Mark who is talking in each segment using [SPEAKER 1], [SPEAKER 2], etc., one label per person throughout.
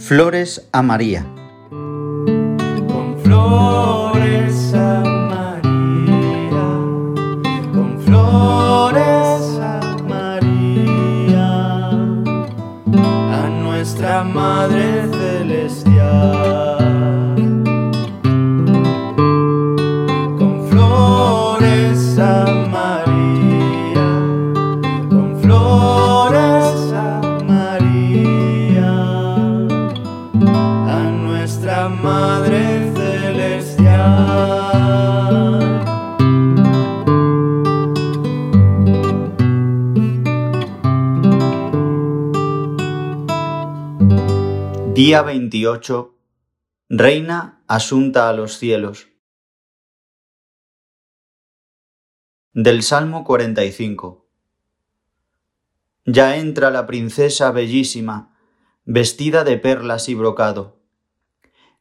[SPEAKER 1] Flores a María.
[SPEAKER 2] Con flores a María, con flores a María, a nuestra Madre
[SPEAKER 1] Día 28. Reina asunta a los cielos. Del Salmo 45. Ya entra la princesa bellísima, vestida de perlas y brocado.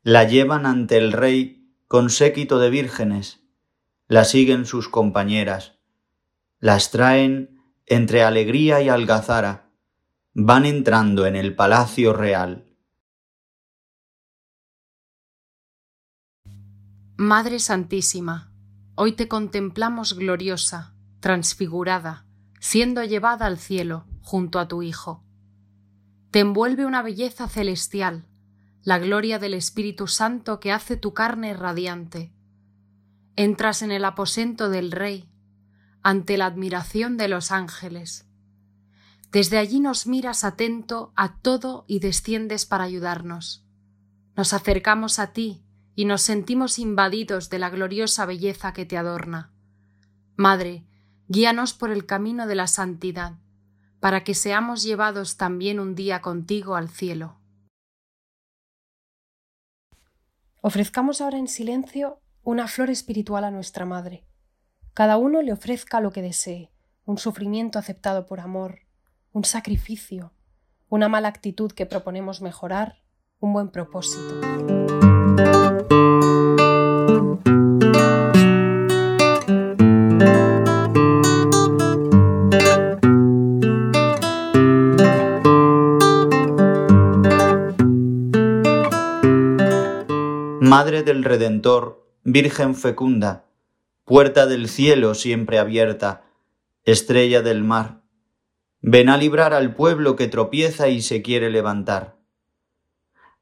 [SPEAKER 1] La llevan ante el rey con séquito de vírgenes, la siguen sus compañeras, las traen entre alegría y algazara, van entrando en el palacio real.
[SPEAKER 3] Madre Santísima, hoy te contemplamos gloriosa, transfigurada, siendo llevada al cielo junto a tu Hijo. Te envuelve una belleza celestial, la gloria del Espíritu Santo que hace tu carne radiante. Entras en el aposento del Rey, ante la admiración de los ángeles. Desde allí nos miras atento a todo y desciendes para ayudarnos. Nos acercamos a ti y nos sentimos invadidos de la gloriosa belleza que te adorna. Madre, guíanos por el camino de la santidad, para que seamos llevados también un día contigo al cielo.
[SPEAKER 4] Ofrezcamos ahora en silencio una flor espiritual a nuestra Madre. Cada uno le ofrezca lo que desee, un sufrimiento aceptado por amor, un sacrificio, una mala actitud que proponemos mejorar, un buen propósito.
[SPEAKER 1] Madre del Redentor, Virgen fecunda, puerta del cielo siempre abierta, estrella del mar, ven a librar al pueblo que tropieza y se quiere levantar.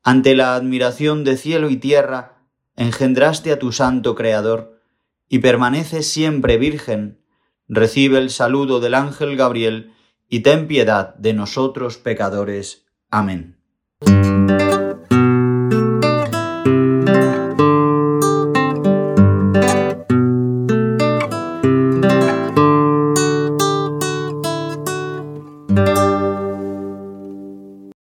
[SPEAKER 1] Ante la admiración de cielo y tierra, engendraste a tu santo Creador, y permaneces siempre virgen, recibe el saludo del ángel Gabriel, y ten piedad de nosotros pecadores. Amén.